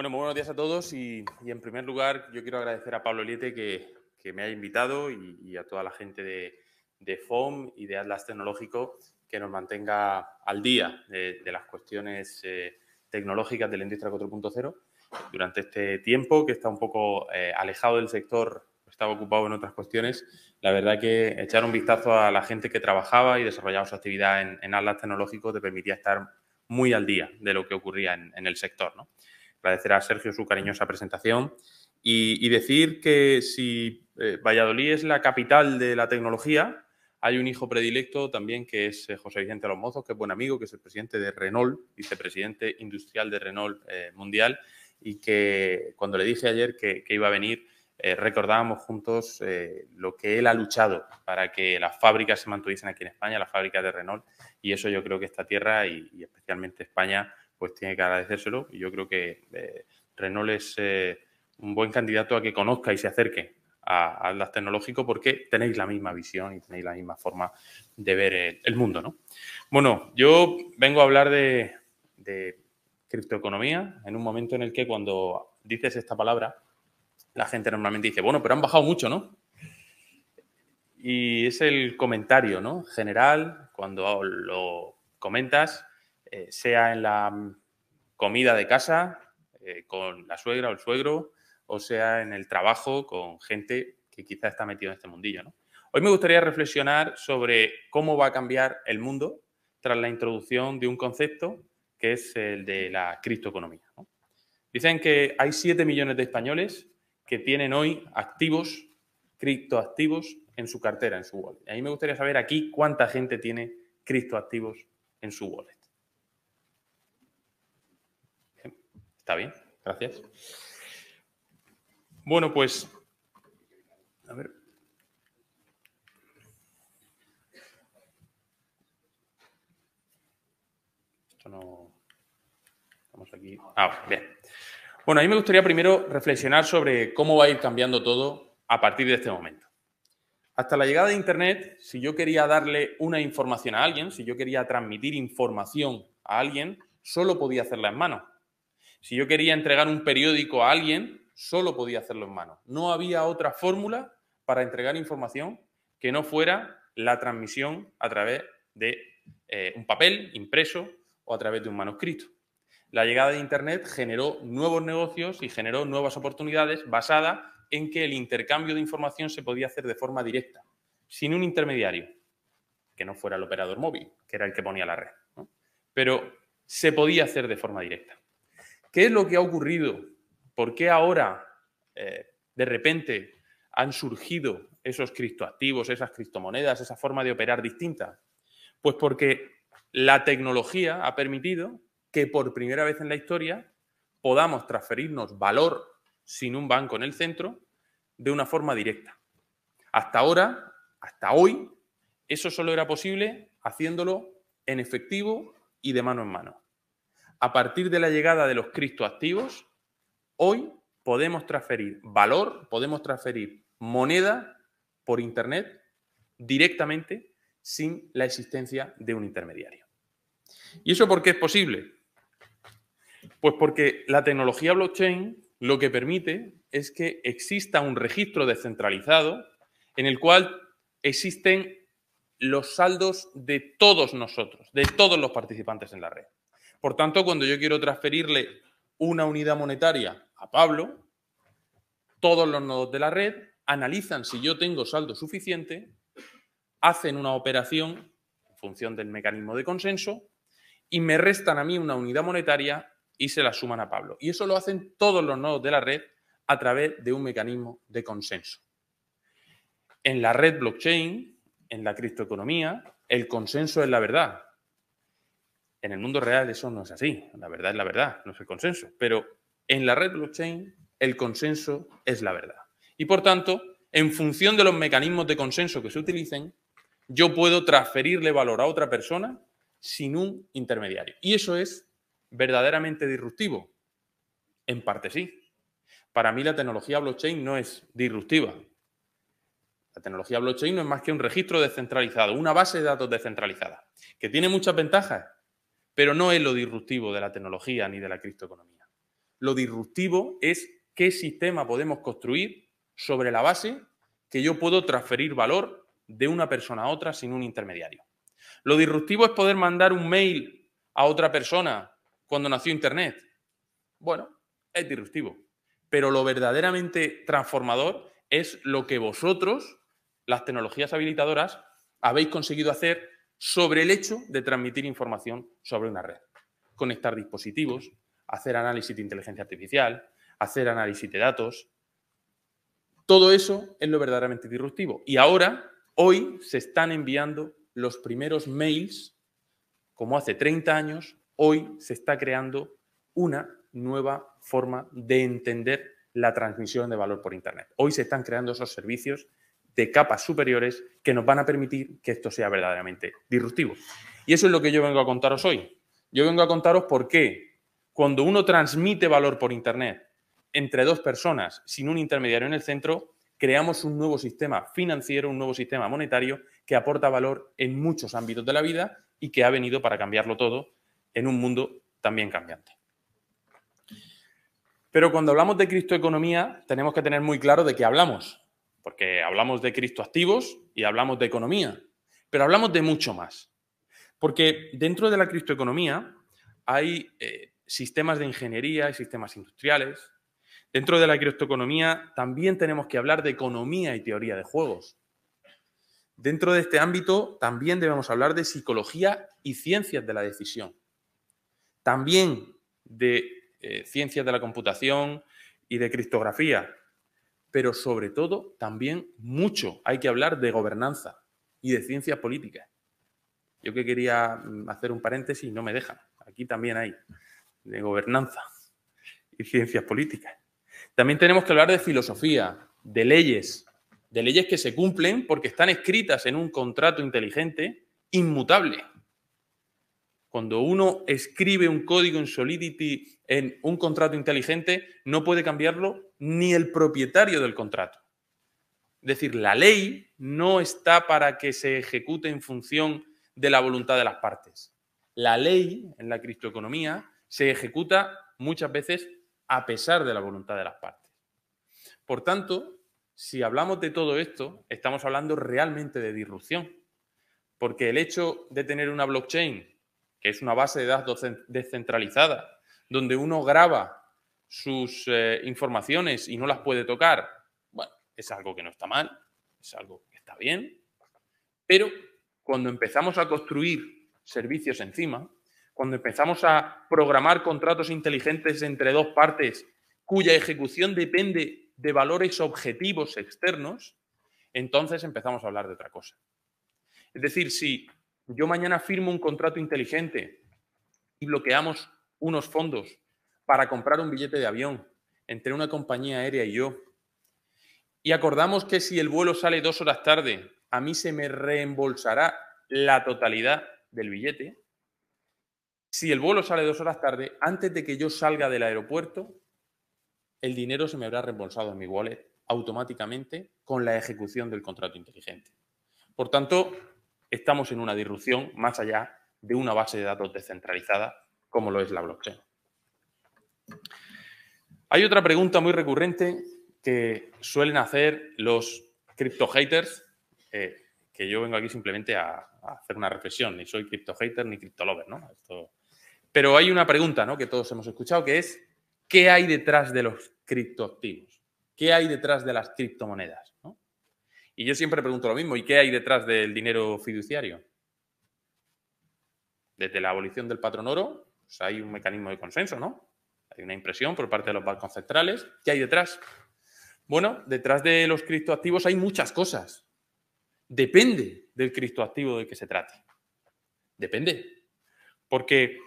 Bueno, muy buenos días a todos y, en primer lugar yo quiero agradecer a Pablo Liete que, me haya invitado y, a toda la gente de, FOM y de Atlas Tecnológico que nos mantenga al día de, las cuestiones eh, tecnológicas de la industria 4.0 durante este tiempo que está un poco eh, alejado del sector, estaba ocupado en otras cuestiones. La verdad que echar un vistazo a la gente que trabajaba y desarrollaba su actividad en, Atlas Tecnológico te permitía estar muy al día de lo que ocurría en, en el sector. ¿no? Agradecer a Sergio su cariñosa presentación y, decir que si eh, Valladolid es la capital de la tecnología, hay un hijo predilecto también que es eh, José Vicente Los que es buen amigo, que es el presidente de Renault, vicepresidente industrial de Renault eh, Mundial, y que cuando le dije ayer que, iba a venir, recordábamos juntos lo que él ha luchado para que las fábricas se mantuviesen aquí en España, las fábricas de Renault, y eso yo creo que esta tierra y especialmente España pues tiene que agradecérselo. Y yo creo que eh, Renault es eh, un buen candidato a que conozca y se acerque a, las tecnológicos porque tenéis la misma visión y tenéis la misma forma de ver el, mundo. ¿no? Bueno, yo vengo a hablar de, criptoeconomía en un momento en el que cuando dices esta palabra, la gente normalmente dice, bueno, pero han bajado mucho, ¿no? Y es el comentario, ¿no? General, cuando lo comentas, eh, sea en la mm, comida de casa eh, con la suegra o el suegro, o sea en el trabajo con gente que quizá está metido en este mundillo. Hoy me gustaría reflexionar sobre cómo va a cambiar el mundo tras la introducción de un concepto que es el de la criptoeconomía. Dicen que hay 7 millones de españoles que tienen hoy activos, criptoactivos en su cartera, en su wallet. A mí me gustaría saber aquí cuánta gente tiene criptoactivos en su wallet. Está bien, gracias. Bueno, pues, a ver. Esto no... Estamos aquí. Ah, bien. Bueno, a mí me gustaría primero reflexionar sobre cómo va a ir cambiando todo a partir de este momento. Hasta la llegada de Internet, si yo quería darle una información a alguien, si yo quería transmitir información a alguien, solo podía hacerla en mano. Si yo quería entregar un periódico a alguien, solo podía hacerlo en mano. No había otra fórmula para entregar información que no fuera la transmisión a través de eh, un papel impreso o a través de un manuscrito. La llegada de Internet generó nuevos negocios y generó nuevas oportunidades basadas en que el intercambio de información se podía hacer de forma directa, sin un intermediario, que no fuera el operador móvil, que era el que ponía la red. Pero se podía hacer de forma directa. ¿Qué es lo que ha ocurrido? ¿Por qué ahora eh, de repente han surgido esos criptoactivos, esas criptomonedas, esa forma de operar distinta? Pues porque la tecnología ha permitido que por primera vez en la historia podamos transferirnos valor sin un banco en el centro de una forma directa. Hasta ahora, hasta hoy, eso solo era posible haciéndolo en efectivo y de mano en mano a partir de la llegada de los criptoactivos, hoy podemos transferir valor, podemos transferir moneda por Internet directamente sin la existencia de un intermediario. ¿Y eso por qué es posible? Pues porque la tecnología blockchain lo que permite es que exista un registro descentralizado en el cual existen los saldos de todos nosotros, de todos los participantes en la red. Por tanto, cuando yo quiero transferirle una unidad monetaria a Pablo, todos los nodos de la red analizan si yo tengo saldo suficiente, hacen una operación en función del mecanismo de consenso y me restan a mí una unidad monetaria y se la suman a Pablo. Y eso lo hacen todos los nodos de la red a través de un mecanismo de consenso. En la red blockchain, en la criptoeconomía, el consenso es la verdad. En el mundo real eso no es así. La verdad es la verdad, no es el consenso. Pero en la red blockchain el consenso es la verdad. Y por tanto, en función de los mecanismos de consenso que se utilicen, yo puedo transferirle valor a otra persona sin un intermediario. Y eso es verdaderamente disruptivo. En parte sí. Para mí la tecnología blockchain no es disruptiva. La tecnología blockchain no es más que un registro descentralizado, una base de datos descentralizada, que tiene muchas ventajas, pero no es lo disruptivo de la tecnología ni de la criptoeconomía. lo disruptivo es qué sistema podemos construir sobre la base que yo puedo transferir valor de una persona a otra sin un intermediario. Lo disruptivo es poder mandar un mail a otra persona cuando nació Internet. Bueno, es disruptivo. Pero lo verdaderamente transformador es lo que vosotros, las tecnologías habilitadoras, habéis conseguido hacer sobre el hecho de transmitir información sobre una red. Conectar dispositivos, hacer análisis de inteligencia artificial, hacer análisis de datos. Todo eso es lo verdaderamente disruptivo. Y ahora, hoy, se están enviando los primeros mails, como hace 30 años, hoy se está creando una nueva forma de entender la transmisión de valor por Internet. Hoy se están creando esos servicios de capas superiores que nos van a permitir que esto sea verdaderamente disruptivo. Y eso es lo que yo vengo a contaros hoy. Yo vengo a contaros por qué cuando uno transmite valor por Internet entre dos personas sin un intermediario en el centro, creamos un nuevo sistema financiero, un nuevo sistema monetario que aporta valor en muchos ámbitos de la vida y que ha venido para cambiarlo todo en un mundo también cambiante. Pero cuando hablamos de criptoeconomía, tenemos que tener muy claro de qué hablamos, porque hablamos de criptoactivos y hablamos de economía, pero hablamos de mucho más. Porque dentro de la criptoeconomía hay eh, sistemas de ingeniería y sistemas industriales. Dentro de la criptoeconomía también tenemos que hablar de economía y teoría de juegos. Dentro de este ámbito también debemos hablar de psicología y ciencias de la decisión. También de eh, ciencias de la computación y de criptografía, pero sobre todo también mucho hay que hablar de gobernanza y de ciencias políticas. Yo que quería mm, hacer un paréntesis, no me dejan. Aquí también hay de gobernanza y ciencias políticas. También tenemos que hablar de filosofía, de leyes, de leyes que se cumplen porque están escritas en un contrato inteligente inmutable. Cuando uno escribe un código en Solidity en un contrato inteligente, no puede cambiarlo ni el propietario del contrato. Es decir, la ley no está para que se ejecute en función de la voluntad de las partes. La ley en la criptoeconomía se ejecuta muchas veces a pesar de la voluntad de las partes. Por tanto, si hablamos de todo esto, estamos hablando realmente de disrupción, porque el hecho de tener una blockchain que es una base de datos descentralizada, donde uno graba sus eh, informaciones y no las puede tocar, bueno, es algo que no está mal, es algo que está bien, pero cuando empezamos a construir servicios encima, cuando empezamos a programar contratos inteligentes entre dos partes cuya ejecución depende de valores objetivos externos, entonces empezamos a hablar de otra cosa. Es decir, si yo mañana firmo un contrato inteligente y bloqueamos unos fondos para comprar un billete de avión entre una compañía aérea y yo, y acordamos que si el vuelo sale dos horas tarde, a mí se me reembolsará la totalidad del billete. Si el vuelo sale dos horas tarde, antes de que yo salga del aeropuerto, el dinero se me habrá reembolsado en mi wallet automáticamente con la ejecución del contrato inteligente. Por tanto, estamos en una disrupción más allá de una base de datos descentralizada como lo es la blockchain. Hay otra pregunta muy recurrente que suelen hacer los crypto haters, eh, que yo vengo aquí simplemente a, hacer una reflexión, ni soy crypto hater ni crypto lover, ¿no? Pero hay una pregunta ¿no? que todos hemos escuchado que es ¿qué hay detrás de los criptoactivos? ¿Qué hay detrás de las criptomonedas? Y yo siempre pregunto lo mismo, ¿y qué hay detrás del dinero fiduciario? Desde la abolición del patrón oro, pues hay un mecanismo de consenso, ¿no? Hay una impresión por parte de los bancos centrales. ¿Qué hay detrás? Bueno, detrás de los criptoactivos hay muchas cosas. Depende del criptoactivo de que se trate. Depende. Porque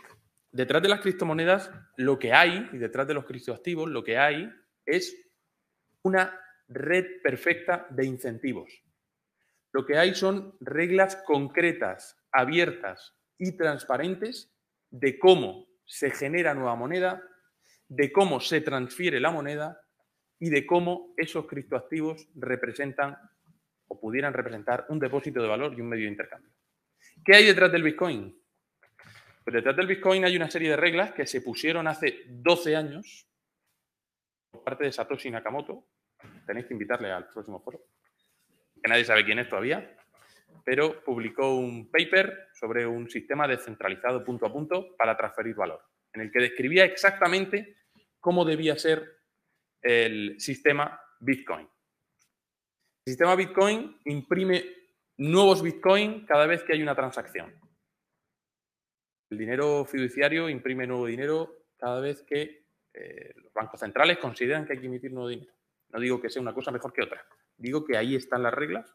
detrás de las criptomonedas lo que hay, y detrás de los criptoactivos lo que hay es una red perfecta de incentivos. Lo que hay son reglas concretas, abiertas y transparentes de cómo se genera nueva moneda, de cómo se transfiere la moneda y de cómo esos criptoactivos representan o pudieran representar un depósito de valor y un medio de intercambio. ¿Qué hay detrás del Bitcoin? Pues detrás del Bitcoin hay una serie de reglas que se pusieron hace 12 años por parte de Satoshi Nakamoto. Tenéis que invitarle al próximo foro, que nadie sabe quién es todavía, pero publicó un paper sobre un sistema descentralizado punto a punto para transferir valor, en el que describía exactamente cómo debía ser el sistema Bitcoin. El sistema Bitcoin imprime nuevos Bitcoin cada vez que hay una transacción. El dinero fiduciario imprime nuevo dinero cada vez que eh, los bancos centrales consideran que hay que emitir nuevo dinero. No digo que sea una cosa mejor que otra. Digo que ahí están las reglas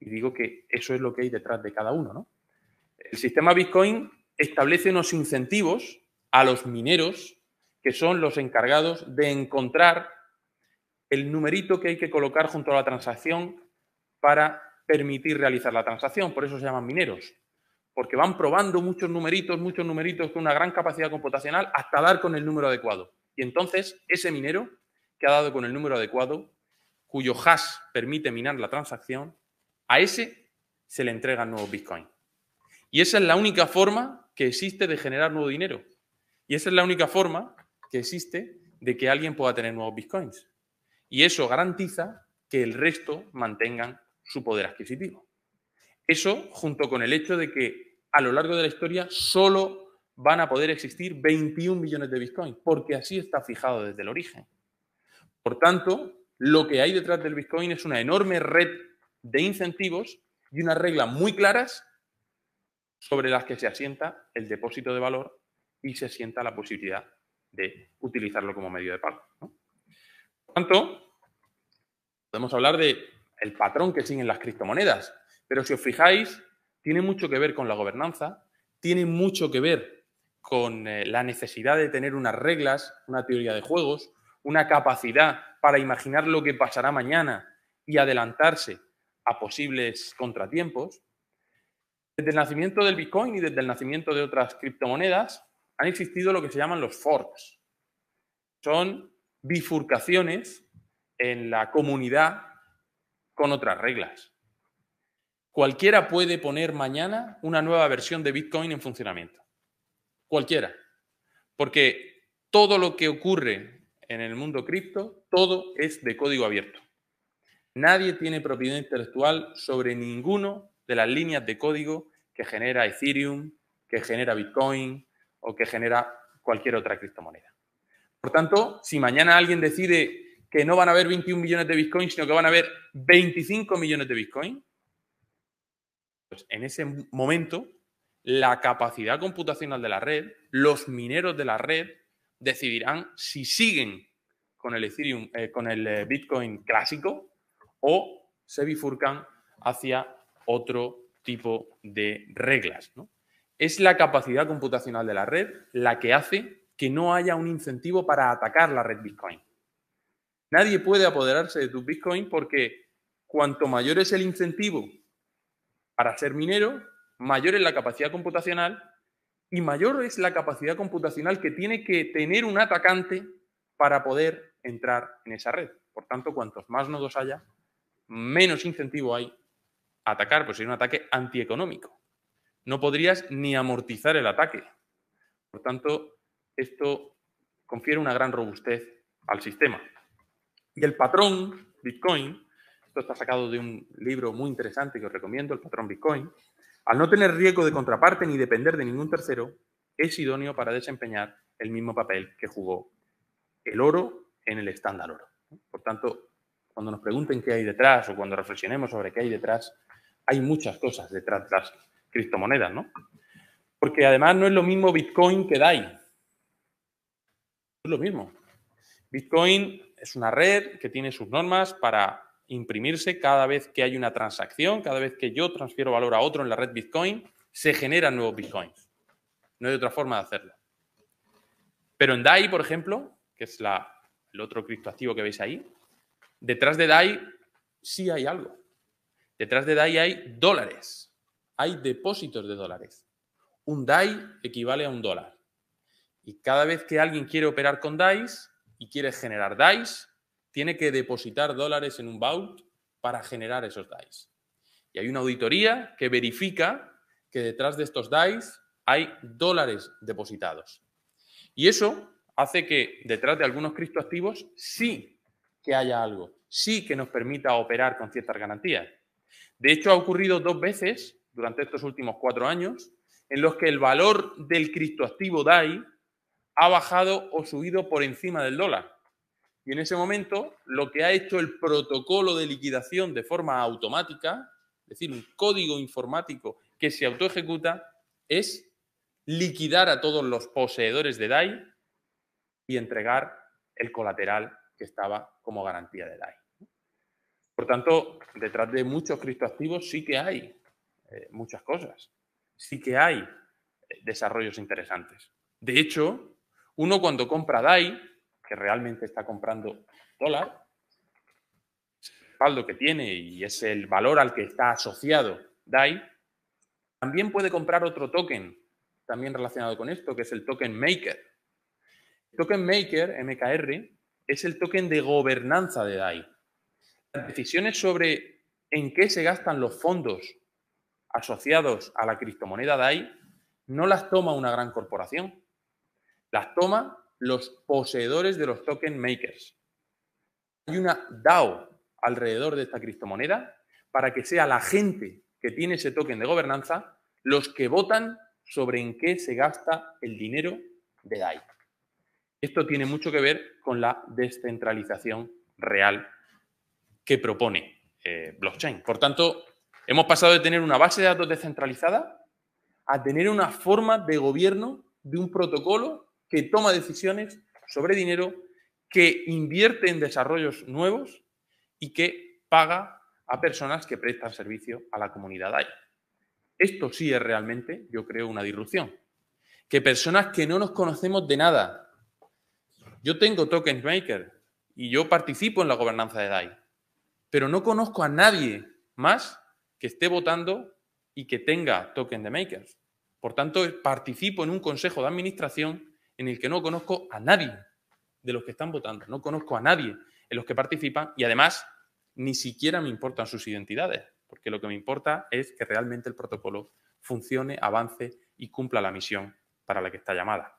y digo que eso es lo que hay detrás de cada uno. El sistema Bitcoin establece unos incentivos a los mineros que son los encargados de encontrar el numerito que hay que colocar junto a la transacción para permitir realizar la transacción. Por eso se llaman mineros. Porque van probando muchos numeritos, muchos numeritos con una gran capacidad computacional hasta dar con el número adecuado. Y entonces ese minero que ha dado con el número adecuado, cuyo hash permite minar la transacción, a ese se le entrega nuevo Bitcoin. Y esa es la única forma que existe de generar nuevo dinero. Y esa es la única forma que existe de que alguien pueda tener nuevos bitcoins. Y eso garantiza que el resto mantengan su poder adquisitivo. Eso junto con el hecho de que a lo largo de la historia solo van a poder existir 21 millones de bitcoins, porque así está fijado desde el origen. Por tanto, lo que hay detrás del bitcoin es una enorme red de incentivos y unas reglas muy claras sobre las que se asienta el depósito de valor y se asienta la posibilidad de utilizarlo como medio de pago. Por tanto, podemos hablar de patrón que siguen las criptomonedas, pero si os fijáis, tiene mucho que ver con la gobernanza, tiene mucho que ver con eh, la necesidad de tener unas reglas, una teoría de juegos, una capacidad para imaginar lo que pasará mañana y adelantarse a posibles contratiempos. Desde el nacimiento del Bitcoin y desde el nacimiento de otras criptomonedas, han existido lo que se llaman los forks. Son bifurcaciones en la comunidad con otras reglas. Cualquiera puede poner mañana una nueva versión de Bitcoin en funcionamiento. Cualquiera. Porque todo lo que ocurre en el mundo cripto, todo es de código abierto. Nadie tiene propiedad intelectual sobre ninguno de las líneas de código que genera Ethereum, que genera Bitcoin, o que genera cualquier otra criptomoneda. Por tanto, si mañana alguien decide que no van a haber 21 millones de Bitcoin, sino que van a haber 25 millones de Bitcoin, pues en ese momento la capacidad computacional de la red, los mineros de la red decidirán si siguen con el Ethereum, eh, con el eh, Bitcoin clásico o se bifurcan hacia otro tipo de reglas. Es la capacidad computacional de la red la que hace que no haya un incentivo para atacar la red Bitcoin. Nadie puede apoderarse de tu Bitcoin porque cuanto mayor es el incentivo para ser minero, mayor es la capacidad computacional y mayor es la capacidad computacional que tiene que tener un atacante para poder entrar en esa red. Por tanto, cuantos más nodos haya, menos incentivo hay a atacar, pues es un ataque antieconómico no podrías ni amortizar el ataque. Por tanto, esto confiere una gran robustez al sistema. Y el patrón Bitcoin, esto está sacado de un libro muy interesante que os recomiendo, el patrón Bitcoin, al no tener riesgo de contraparte ni depender de ningún tercero, es idóneo para desempeñar el mismo papel que jugó el oro en el estándar oro. Por tanto, cuando nos pregunten qué hay detrás o cuando reflexionemos sobre qué hay detrás, hay muchas cosas detrás de las criptomonedas, ¿no? Porque además no es lo mismo Bitcoin que DAI. No es lo mismo. Bitcoin es una red que tiene sus normas para imprimirse cada vez que hay una transacción, cada vez que yo transfiero valor a otro en la red Bitcoin, se generan nuevos Bitcoins. No hay otra forma de hacerlo. Pero en DAI, por ejemplo, que es la, el otro criptoactivo que veis ahí, detrás de DAI sí hay algo. Detrás de DAI hay dólares hay depósitos de dólares. Un DAI equivale a un dólar. Y cada vez que alguien quiere operar con DAIs y quiere generar DAIs, tiene que depositar dólares en un vault para generar esos DAIs. Y hay una auditoría que verifica que detrás de estos DAIs hay dólares depositados. Y eso hace que detrás de algunos criptoactivos sí que haya algo, sí que nos permita operar con ciertas garantías. De hecho, ha ocurrido dos veces durante estos últimos cuatro años en los que el valor del criptoactivo DAI ha bajado o subido por encima del dólar. Y en ese momento, lo que ha hecho el protocolo de liquidación de forma automática, es decir, un código informático que se autoejecuta, es liquidar a todos los poseedores de DAI y entregar el colateral que estaba como garantía de DAI. Por tanto, detrás de muchos criptoactivos sí que hay eh, muchas cosas, sí que hay eh, desarrollos interesantes. De hecho, uno cuando compra DAI, que realmente está comprando dólar, el respaldo que tiene y es el valor al que está asociado DAI, también puede comprar otro token también relacionado con esto, que es el token Maker. El token Maker, MKR, es el token de gobernanza de DAI. Las decisiones sobre en qué se gastan los fondos asociados a la criptomoneda DAI no las toma una gran corporación, las toma los poseedores de los token makers. Hay una DAO alrededor de esta criptomoneda para que sea la gente que tiene ese token de gobernanza los que votan sobre en qué se gasta el dinero de DAI. Esto tiene mucho que ver con la descentralización real que propone eh, blockchain. Por tanto, hemos pasado de tener una base de datos descentralizada a tener una forma de gobierno de un protocolo que toma decisiones sobre dinero, que invierte en desarrollos nuevos y que paga a personas que prestan servicio a la comunidad DAI. Esto sí es realmente, yo creo, una disrupción. Que personas que no nos conocemos de nada. Yo tengo Tokens Maker y yo participo en la gobernanza de DAI, pero no conozco a nadie más que esté votando y que tenga token de makers. Por tanto, participo en un consejo de administración en el que no conozco a nadie de los que están votando, no conozco a nadie en los que participan y además ni siquiera me importan sus identidades porque lo que me importa es que realmente el protocolo funcione, avance y cumpla la misión para la que está llamada.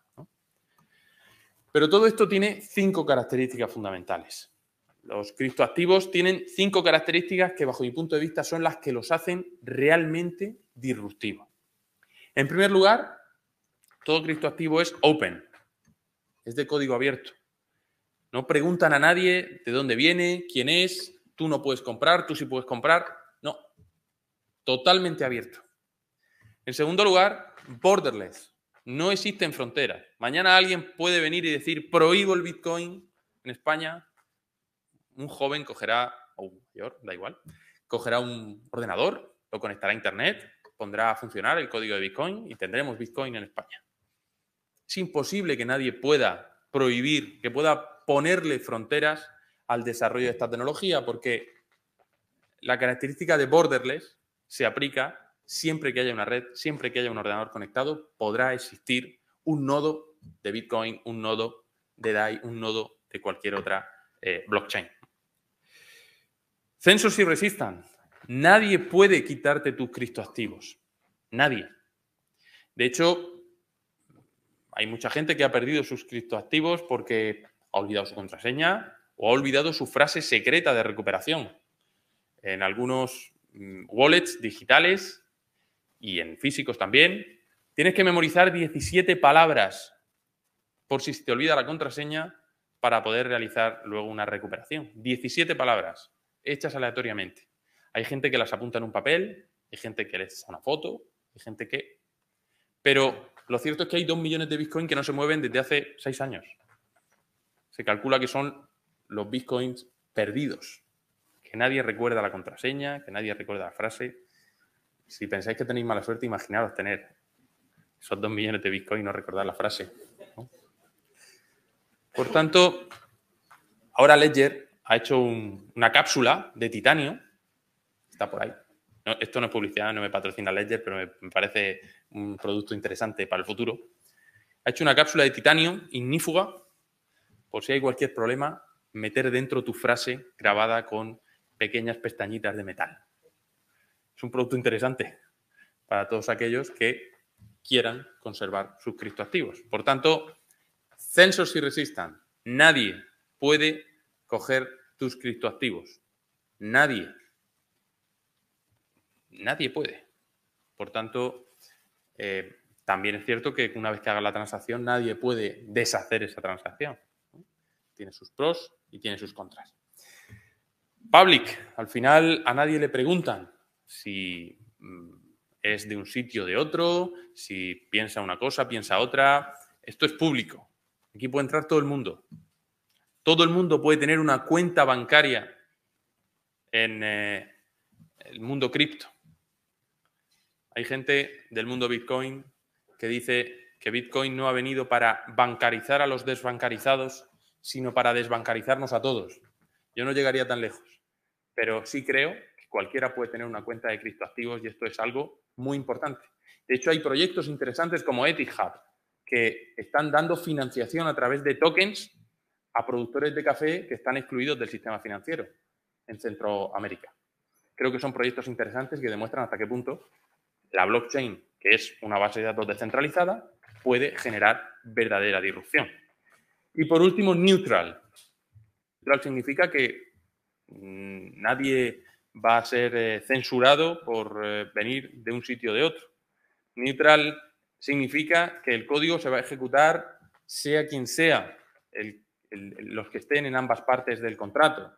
Pero todo esto tiene cinco características fundamentales. Los criptoactivos tienen cinco características que bajo mi punto de vista son las que los hacen realmente disruptivos. En primer lugar, todo criptoactivo es open, es de código abierto. No preguntan a nadie de dónde viene, quién es, tú no puedes comprar, tú sí puedes comprar totalmente abierto. En segundo lugar, borderless. No existen fronteras. Mañana alguien puede venir y decir, prohíbo el Bitcoin en España. Un joven cogerá, o un mayor, da igual, cogerá un ordenador, lo conectará a Internet, pondrá a funcionar el código de Bitcoin y tendremos Bitcoin en España. Es imposible que nadie pueda prohibir, que pueda ponerle fronteras al desarrollo de esta tecnología, porque la característica de borderless se aplica siempre que haya una red, siempre que haya un ordenador conectado, podrá existir un nodo de Bitcoin, un nodo de DAI, un nodo de cualquier otra eh, blockchain. Censos y resistan. Nadie puede quitarte tus criptoactivos. Nadie. De hecho, hay mucha gente que ha perdido sus criptoactivos porque ha olvidado su contraseña o ha olvidado su frase secreta de recuperación. En algunos Mm, wallets digitales y en físicos también, tienes que memorizar 17 palabras por si se te olvida la contraseña para poder realizar luego una recuperación. 17 palabras hechas aleatoriamente. Hay gente que las apunta en un papel, hay gente que les una foto, hay gente que... Pero lo cierto es que hay 2 millones de Bitcoin que no se mueven desde hace 6 años. Se calcula que son los Bitcoins perdidos que nadie recuerda la contraseña, que nadie recuerda la frase. Si pensáis que tenéis mala suerte, imaginaros tener esos dos millones de Bitcoin y no recordar la frase. Por tanto, ahora Ledger ha hecho una cápsula de titanio, está por ahí. Esto no es publicidad, no me patrocina Ledger, pero me, parece un producto interesante para el futuro. Ha hecho una cápsula de titanio ignífuga, por si hay cualquier problema, meter dentro tu frase grabada con pequeñas pestañitas de metal. Es un producto interesante para todos aquellos que quieran conservar sus criptoactivos. Por tanto, Censorship Resistant. Nadie puede coger tus criptoactivos. Nadie. Nadie puede. Por tanto, eh, también es cierto que una vez que haga la transacción, nadie puede deshacer esa transacción. Tiene sus pros y tiene sus contras. Public, al final a nadie le preguntan si mm, es de un sitio o de otro, si piensa una cosa, piensa otra. Esto es público. Aquí puede entrar todo el mundo. Todo el mundo puede tener una cuenta bancaria en eh, el mundo cripto. Hay gente del mundo Bitcoin que dice que Bitcoin no ha venido para bancarizar a los desbancarizados, sino para desbancarizarnos a todos. Yo no llegaría tan lejos, pero sí creo que cualquiera puede tener una cuenta de criptoactivos y esto es algo muy importante. De hecho, hay proyectos interesantes como Etihad que están dando financiación a través de tokens a productores de café que están excluidos del sistema financiero en Centroamérica. Creo que son proyectos interesantes que demuestran hasta qué punto la blockchain, que es una base de datos descentralizada, puede generar verdadera disrupción. Y por último, neutral. Neutral significa que mm, nadie va a ser eh, censurado por eh, venir de un sitio o de otro. Neutral significa que el código se va a ejecutar sea quien sea los que estén en ambas partes del contrato.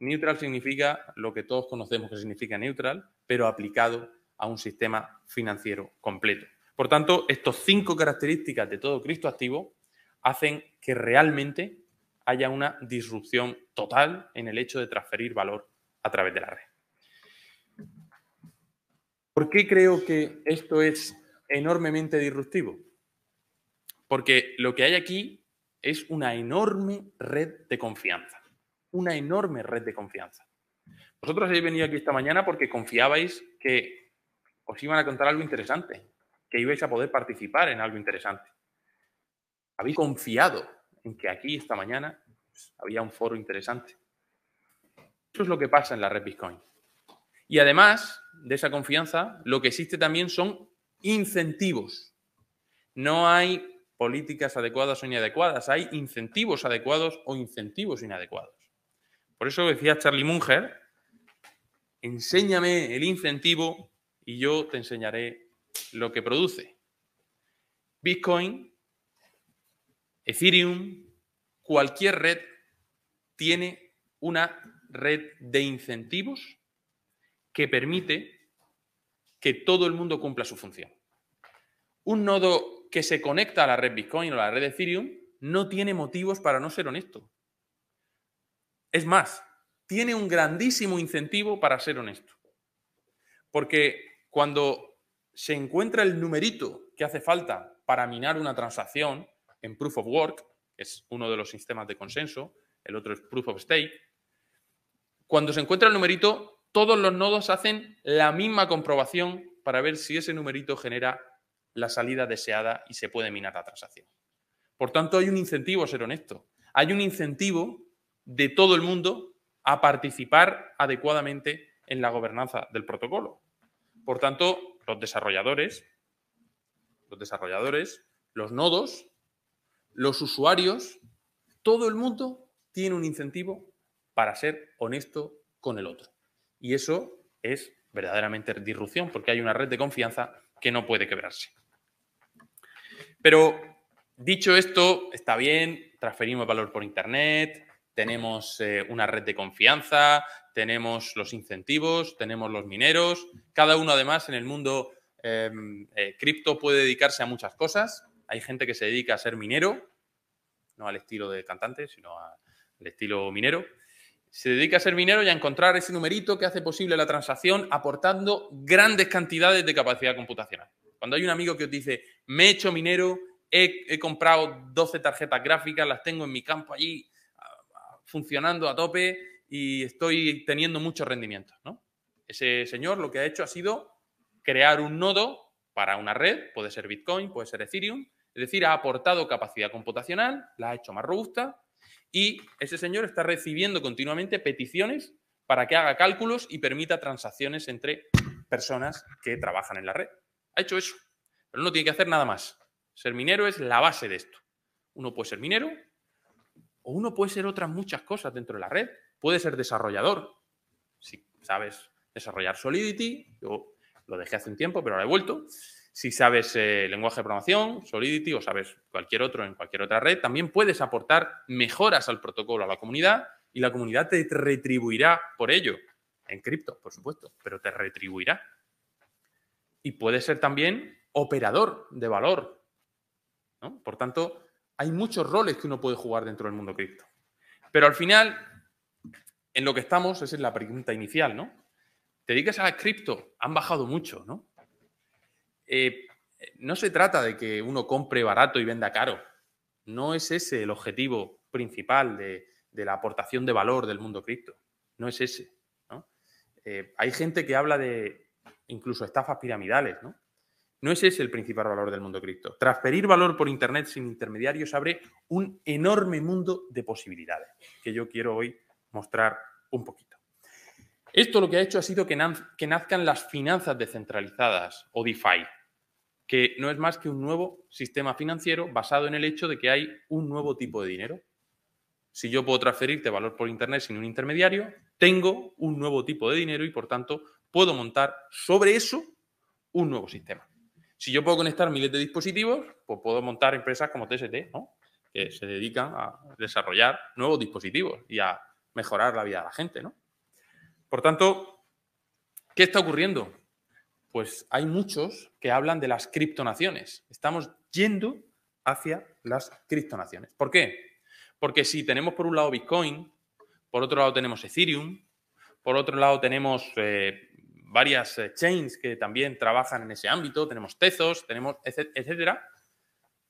Neutral significa lo que todos conocemos que significa neutral, pero aplicado a un sistema financiero completo. Por tanto, estas cinco características de todo Cristo activo hacen que realmente haya una disrupción total en el hecho de transferir valor a través de la red. ¿Por qué creo que esto es enormemente disruptivo? Porque lo que hay aquí es una enorme red de confianza. Una enorme red de confianza. Vosotros habéis venido aquí esta mañana porque confiabais que os iban a contar algo interesante, que ibais a poder participar en algo interesante. Habéis confiado en que aquí esta mañana pues, había un foro interesante. Eso es lo que pasa en la red Bitcoin. Y además de esa confianza, lo que existe también son incentivos. No hay políticas adecuadas o inadecuadas, hay incentivos adecuados o incentivos inadecuados. Por eso decía Charlie Munger, enséñame el incentivo y yo te enseñaré lo que produce. Bitcoin, Ethereum, cualquier red tiene una red de incentivos que permite que todo el mundo cumpla su función. Un nodo que se conecta a la red Bitcoin o a la red Ethereum no tiene motivos para no ser honesto. Es más, tiene un grandísimo incentivo para ser honesto. Porque cuando se encuentra el numerito que hace falta para minar una transacción en Proof of Work, que es uno de los sistemas de consenso, el otro es Proof of Stake, cuando se encuentra el numerito, todos los nodos hacen la misma comprobación para ver si ese numerito genera la salida deseada y se puede minar la transacción. Por tanto, hay un incentivo a ser honesto. Hay un incentivo de todo el mundo a participar adecuadamente en la gobernanza del protocolo. Por tanto, los desarrolladores, los desarrolladores, los nodos, los usuarios, todo el mundo tiene un incentivo para ser honesto con el otro. Y eso es verdaderamente disrupción porque hay una red de confianza que no puede quebrarse. Pero dicho esto, está bien, transferimos valor por Internet, tenemos eh, una red de confianza, tenemos los incentivos, tenemos los mineros, cada uno además en el mundo em, eh, cripto puede dedicarse a muchas cosas. Hay gente que se dedica a ser minero, no al estilo de cantante, sino al estilo minero se dedica a ser minero y a encontrar ese numerito que hace posible la transacción aportando grandes cantidades de capacidad computacional. Cuando hay un amigo que os dice, me he hecho minero, he, comprado 12 tarjetas gráficas, las tengo en mi campo allí funcionando a tope y estoy teniendo mucho rendimiento. Ese señor lo que ha hecho ha sido crear un nodo para una red, puede ser Bitcoin, puede ser Ethereum, es decir, ha aportado capacidad computacional, la ha hecho más robusta y ese señor está recibiendo continuamente peticiones para que haga cálculos y permita transacciones entre personas que trabajan en la red. Ha hecho eso, pero no tiene que hacer nada más. Ser minero es la base de esto. Uno puede ser minero o uno puede ser otras muchas cosas dentro de la red. Puede ser desarrollador. Si sabes desarrollar Solidity, yo lo dejé hace un tiempo, pero ahora he vuelto. Si sabes eh, lenguaje de programación, Solidity o sabes cualquier otro en cualquier otra red, también puedes aportar mejoras al protocolo a la comunidad y la comunidad te retribuirá por ello. En cripto, por supuesto, pero te retribuirá. Y puede ser también operador de valor. Por tanto, hay muchos roles que uno puede jugar dentro del mundo cripto. Pero al final, en lo que estamos, esa es la pregunta inicial, ¿no? Te dedicas a la cripto, han bajado mucho, ¿no? Eh, no se trata de que uno compre barato y venda caro. No es ese el objetivo principal de, la aportación de valor del mundo cripto. No es ese. Eh, hay gente que habla de incluso estafas piramidales. ¿no? no es ese el principal valor del mundo cripto. Transferir valor por Internet sin intermediarios abre un enorme mundo de posibilidades que yo quiero hoy mostrar un poquito. Esto lo que ha hecho ha sido que, nazcan las finanzas descentralizadas o DeFi, que no es más que un nuevo sistema financiero basado en el hecho de que hay un nuevo tipo de dinero. Si yo puedo transferirte valor por Internet sin un intermediario, tengo un nuevo tipo de dinero y por tanto puedo montar sobre eso un nuevo sistema. Si yo puedo conectar miles de dispositivos, pues puedo montar empresas como TST, que se dedican a desarrollar nuevos dispositivos y a mejorar la vida de la gente. ¿no? Por tanto, ¿qué está ocurriendo? pues hay muchos que hablan de las criptonaciones. Estamos yendo hacia las criptonaciones. ¿Por qué? Porque si tenemos por un lado Bitcoin, por otro lado tenemos Ethereum, por otro lado tenemos eh, varias eh, chains que también trabajan en ese ámbito, tenemos Tezos, tenemos etcétera,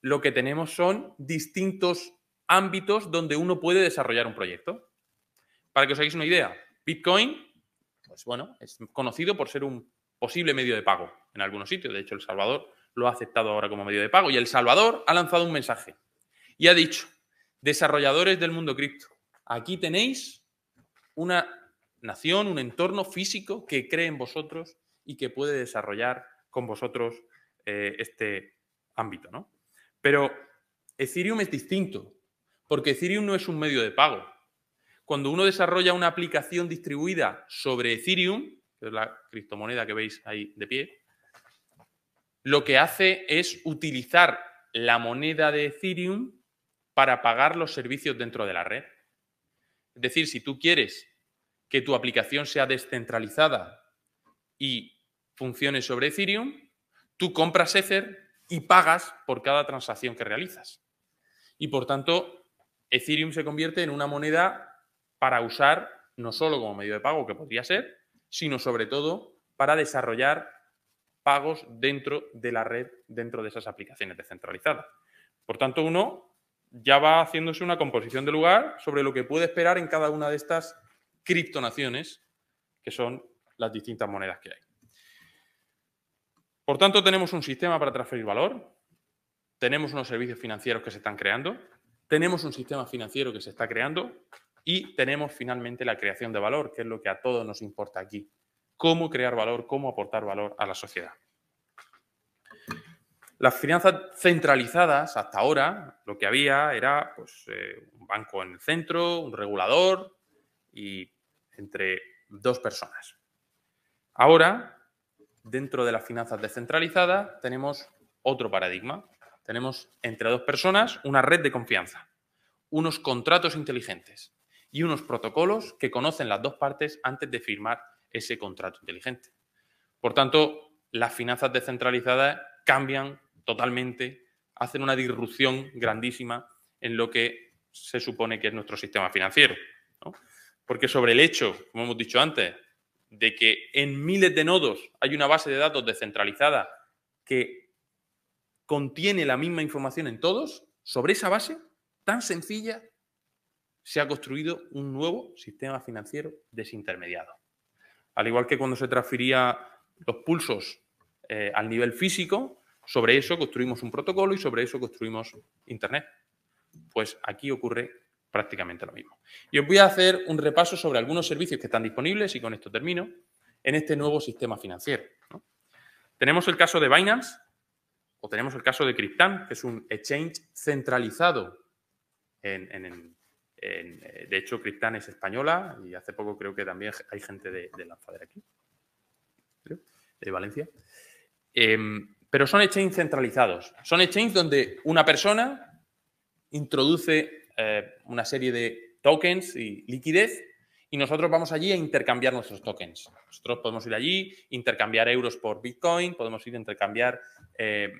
lo que tenemos son distintos ámbitos donde uno puede desarrollar un proyecto. Para que os hagáis una idea, Bitcoin, pues bueno, es conocido por ser un posible medio de pago en algunos sitios. De hecho, El Salvador lo ha aceptado ahora como medio de pago. Y El Salvador ha lanzado un mensaje y ha dicho, desarrolladores del mundo cripto, aquí tenéis una nación, un entorno físico que cree en vosotros y que puede desarrollar con vosotros eh, este ámbito. ¿no? Pero Ethereum es distinto, porque Ethereum no es un medio de pago. Cuando uno desarrolla una aplicación distribuida sobre Ethereum, que es la criptomoneda que veis ahí de pie, lo que hace es utilizar la moneda de Ethereum para pagar los servicios dentro de la red. Es decir, si tú quieres que tu aplicación sea descentralizada y funcione sobre Ethereum, tú compras Ether y pagas por cada transacción que realizas. Y por tanto, Ethereum se convierte en una moneda para usar no solo como medio de pago, que podría ser, sino sobre todo para desarrollar pagos dentro de la red, dentro de esas aplicaciones descentralizadas. Por tanto, uno ya va haciéndose una composición de lugar sobre lo que puede esperar en cada una de estas criptonaciones, que son las distintas monedas que hay. Por tanto, tenemos un sistema para transferir valor, tenemos unos servicios financieros que se están creando, tenemos un sistema financiero que se está creando y tenemos finalmente la creación de valor, que es lo que a todos nos importa aquí. Cómo crear valor, cómo aportar valor a la sociedad. Las finanzas centralizadas, hasta ahora, lo que había era pues, eh, un banco en el centro, un regulador y entre dos personas. Ahora, dentro de las finanzas descentralizadas, tenemos otro paradigma. Tenemos entre dos personas una red de confianza, unos contratos inteligentes y unos protocolos que conocen las dos partes antes de firmar ese contrato inteligente. Por tanto, las finanzas descentralizadas cambian totalmente, hacen una disrupción grandísima en lo que se supone que es nuestro sistema financiero. Porque sobre el hecho, como hemos dicho antes, de que en miles de nodos hay una base de datos descentralizada que contiene la misma información en todos, sobre esa base tan sencilla se ha construido un nuevo sistema financiero desintermediado. Al igual que cuando se transfería los pulsos eh, al nivel físico, sobre eso construimos un protocolo y sobre eso construimos Internet. Pues aquí ocurre prácticamente lo mismo. Y os voy a hacer un repaso sobre algunos servicios que están disponibles, y con esto termino, en este nuevo sistema financiero. Tenemos el caso de Binance, o tenemos el caso de Cryptan, que es un exchange centralizado. En, de hecho, Cryptan es española y hace poco creo que también hay gente de, de Lanzadera aquí, de Valencia. Em, pero son exchanges centralizados. Son exchanges donde una persona introduce eh, una serie de tokens y liquidez y nosotros vamos allí a intercambiar nuestros tokens. Nosotros podemos ir allí, intercambiar euros por Bitcoin, podemos ir a intercambiar eh,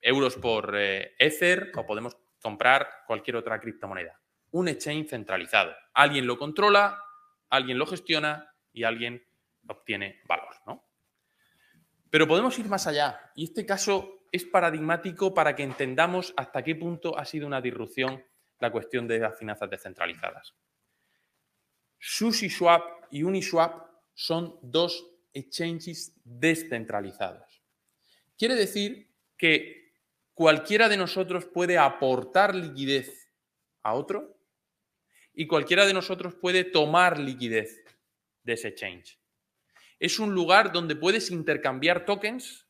euros por eh, Ether o podemos comprar cualquier otra criptomoneda. Un exchange centralizado. Alguien lo controla, alguien lo gestiona y alguien obtiene valor. ¿no? Pero podemos ir más allá. Y este caso es paradigmático para que entendamos hasta qué punto ha sido una disrupción la cuestión de las finanzas descentralizadas. SushiSwap y Uniswap son dos exchanges descentralizados. Quiere decir que cualquiera de nosotros puede aportar liquidez a otro y cualquiera de nosotros puede tomar liquidez de ese exchange. Es un lugar donde puedes intercambiar tokens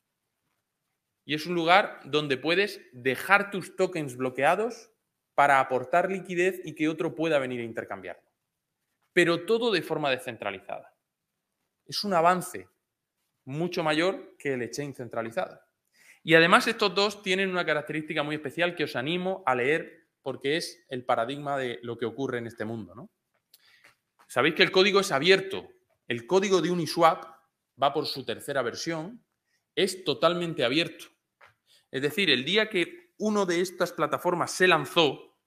y es un lugar donde puedes dejar tus tokens bloqueados para aportar liquidez y que otro pueda venir a intercambiarlo. Pero todo de forma descentralizada. Es un avance mucho mayor que el exchange centralizado. Y además estos dos tienen una característica muy especial que os animo a leer porque es el paradigma de lo que ocurre en este mundo. ¿no? Sabéis que el código es abierto. El código de Uniswap va por su tercera versión. Es totalmente abierto. Es decir, el día que uno de estas plataformas se lanzó,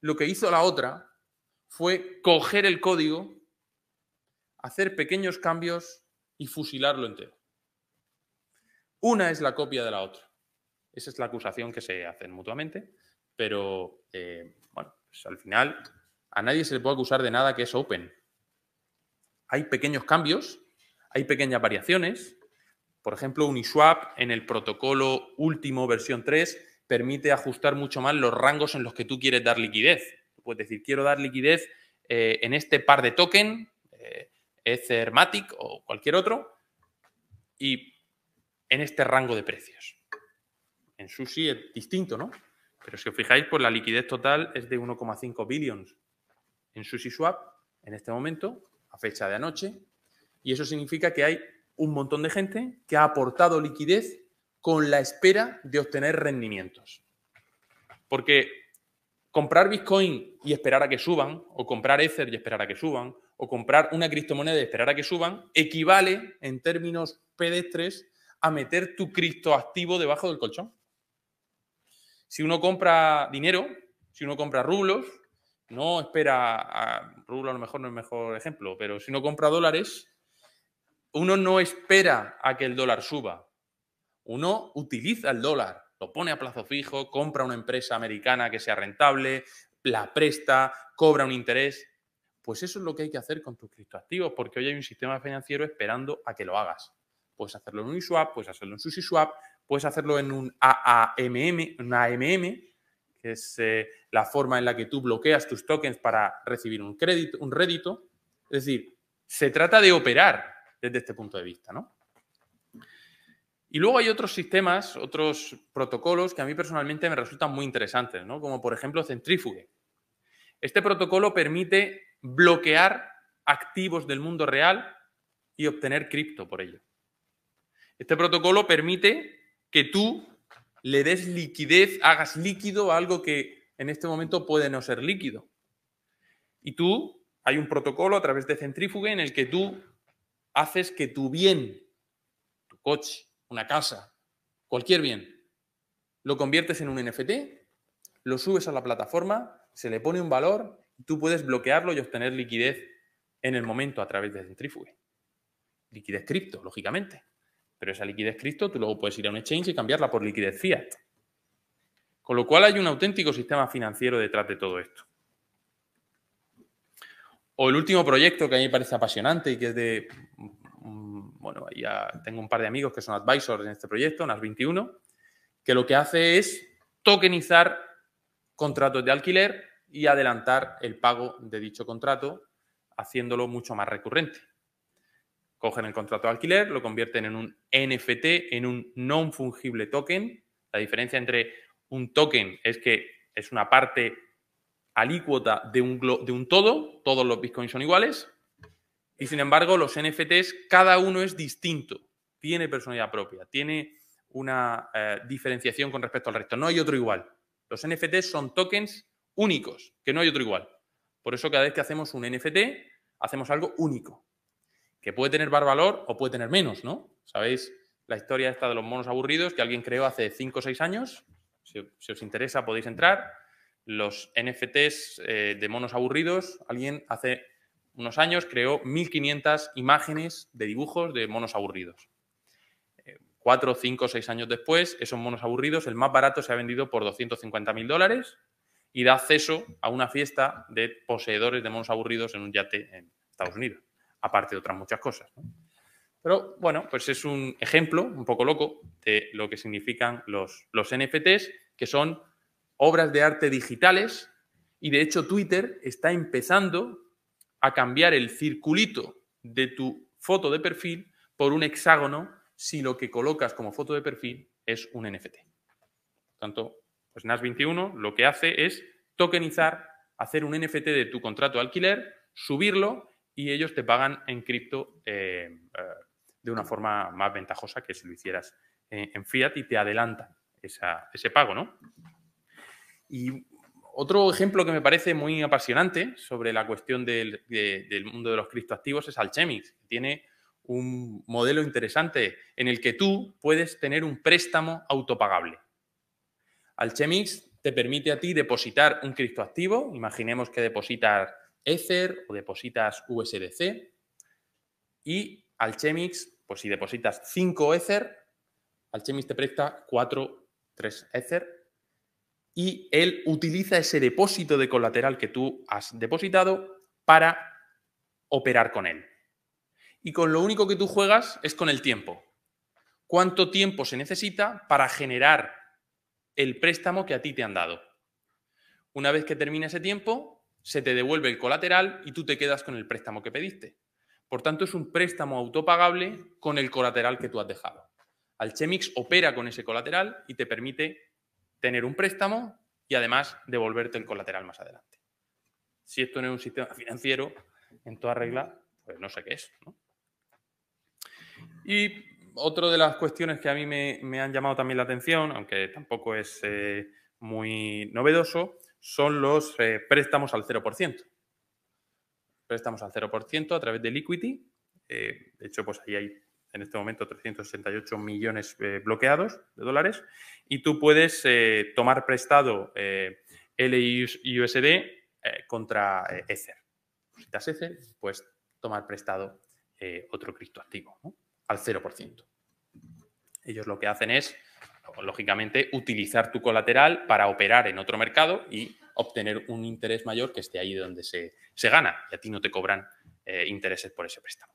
lo que hizo la otra fue coger el código, hacer pequeños cambios y fusilarlo entero. Una es la copia de la otra. Esa es la acusación que se hacen mutuamente, pero eh, bueno, pues al final a nadie se le puede acusar de nada que es open. Hay pequeños cambios, hay pequeñas variaciones. Por ejemplo, Uniswap en el protocolo último, versión 3, permite ajustar mucho más los rangos en los que tú quieres dar liquidez. puedes decir, quiero dar liquidez eh, en este par de token, eh, Ethermatic o cualquier otro, y en este rango de precios. En Sushi es distinto, ¿no? Pero si os fijáis, pues la liquidez total es de 1,5 billions en SushiSwap en este momento, a fecha de anoche, y eso significa que hay un montón de gente que ha aportado liquidez con la espera de obtener rendimientos. Porque comprar Bitcoin y esperar a que suban, o comprar Ether y esperar a que suban, o comprar una criptomoneda y esperar a que suban, equivale en términos pedestres a meter tu criptoactivo debajo del colchón. Si uno compra dinero, si uno compra rublos, no espera a rublo a lo mejor no es el mejor ejemplo, pero si uno compra dólares, uno no espera a que el dólar suba. Uno utiliza el dólar, lo pone a plazo fijo, compra una empresa americana que sea rentable, la presta, cobra un interés. Pues eso es lo que hay que hacer con tus criptoactivos, porque hoy hay un sistema financiero esperando a que lo hagas. Puedes hacerlo en Uniswap, puedes hacerlo en SushiSwap, puedes hacerlo en un AAMM, una AMM, que es eh, la forma en la que tú bloqueas tus tokens para recibir un crédito, un rédito. Es decir, se trata de operar desde este punto de vista, ¿no? Y luego hay otros sistemas, otros protocolos que a mí personalmente me resultan muy interesantes, ¿no? como por ejemplo Centrifuge. Este protocolo permite bloquear activos del mundo real y obtener cripto por ello. Este protocolo permite que tú le des liquidez, hagas líquido algo que en este momento puede no ser líquido. Y tú, hay un protocolo a través de Centrifuge en el que tú haces que tu bien, tu coche, una casa, cualquier bien, lo conviertes en un NFT, lo subes a la plataforma, se le pone un valor, tú puedes bloquearlo y obtener liquidez en el momento a través de Centrifuge. Liquidez cripto, lógicamente. Pero esa liquidez cripto tú luego puedes ir a un exchange y cambiarla por liquidez fiat. Con lo cual hay un auténtico sistema financiero detrás de todo esto. O el último proyecto que a mí me parece apasionante y que es de bueno, ya tengo un par de amigos que son advisors en este proyecto, NAS 21, que lo que hace es tokenizar contratos de alquiler y adelantar el pago de dicho contrato, haciéndolo mucho más recurrente. Cogen el contrato de alquiler, lo convierten en un NFT, en un non fungible token. La diferencia entre un token es que es una parte alícuota de un, de un todo, todos los bitcoins son iguales, y sin embargo los NFTs, cada uno es distinto, tiene personalidad propia, tiene una eh, diferenciación con respecto al resto, no hay otro igual. Los NFTs son tokens únicos, que no hay otro igual. Por eso cada vez que hacemos un NFT, hacemos algo único, que puede tener más valor o puede tener menos, ¿no? ¿Sabéis la historia esta de los monos aburridos que alguien creó hace 5 o 6 años? Si, os interesa podéis entrar. Los NFTs eh, de monos aburridos, alguien hace unos años creó 1.500 imágenes de dibujos de monos aburridos. Eh, cuatro, cinco, seis años después, esos monos aburridos, el más barato se ha vendido por 250.000 dólares y da acceso a una fiesta de poseedores de monos aburridos en un yate en Estados Unidos, aparte de otras muchas cosas. Pero bueno, pues es un ejemplo un poco loco de lo que significan los, los NFTs, que son obras de arte digitales y de hecho Twitter está empezando a cambiar el circulito de tu foto de perfil por un hexágono si lo que colocas como foto de perfil es un NFT. Por tanto, pues NAS21 lo que hace es tokenizar, hacer un NFT de tu contrato de alquiler, subirlo y ellos te pagan en cripto eh, eh, de una forma más ventajosa que si lo hicieras en fiat y te adelantan ese pago, ¿no? Y otro ejemplo que me parece muy apasionante sobre la cuestión del, mundo de los criptoactivos es Alchemix. Tiene un modelo interesante en el que tú puedes tener un préstamo autopagable. Alchemix te permite a ti depositar un criptoactivo, imaginemos que depositas Ether o depositas USDC, y Alchemix, pues si depositas 5 Ether, Alchemix te presta 4, 3 Ether y él utiliza ese depósito de colateral que tú has depositado para operar con él. Y con lo único que tú juegas es con el tiempo. ¿Cuánto tiempo se necesita para generar el préstamo que a ti te han dado? Una vez que termina ese tiempo, se te devuelve el colateral y tú te quedas con el préstamo que pediste. Por tanto, es un préstamo autopagable con el colateral que tú has dejado. Alchemix opera con ese colateral y te permite tener un préstamo y además devolverte el colateral más adelante. Si esto no es un sistema financiero, en toda regla, pues no sé qué es. Y otra de las cuestiones que a mí me, han llamado también la atención, aunque tampoco es eh, muy novedoso, son los eh, préstamos al 0%. Préstamos al 0% a través de Liquidity. Eh, de hecho, pues ahí hay en este momento 368 millones eh, bloqueados de dólares, y tú puedes tomar prestado LUSD contra Ether. Si das Ether, puedes tomar prestado otro criptoactivo al 0%. Ellos lo que hacen es, lógicamente, utilizar tu colateral para operar en otro mercado y obtener un interés mayor que esté ahí donde se, se gana y a ti no te cobran intereses por ese préstamo.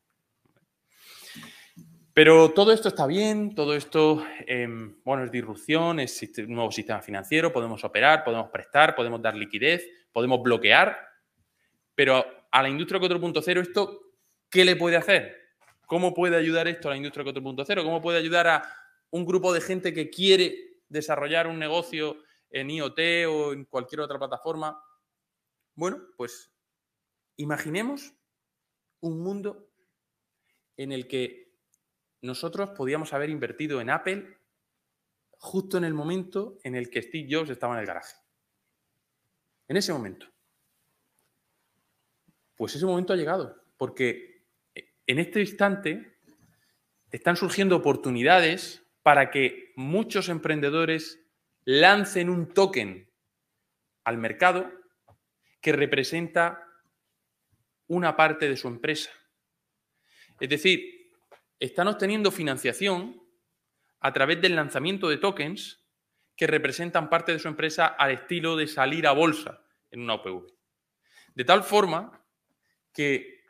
Pero todo esto está bien, todo esto, em, bueno, es disrupción, es un nuevo sistema financiero, podemos operar, podemos prestar, podemos dar liquidez, podemos bloquear, pero a la industria 4.0 esto, ¿qué le puede hacer? ¿Cómo puede ayudar esto a la industria 4.0? ¿Cómo puede ayudar a un grupo de gente que quiere desarrollar un negocio en IoT o en cualquier otra plataforma? Bueno, pues imaginemos un mundo en el que nosotros podíamos haber invertido en Apple justo en el momento en el que Steve Jobs estaba en el garaje. En ese momento. Pues ese momento ha llegado, porque en este instante están surgiendo oportunidades para que muchos emprendedores lancen un token al mercado que representa una parte de su empresa. Es decir, están obteniendo financiación a través del lanzamiento de tokens que representan parte de su empresa al estilo de salir a bolsa en una OPV. De tal forma que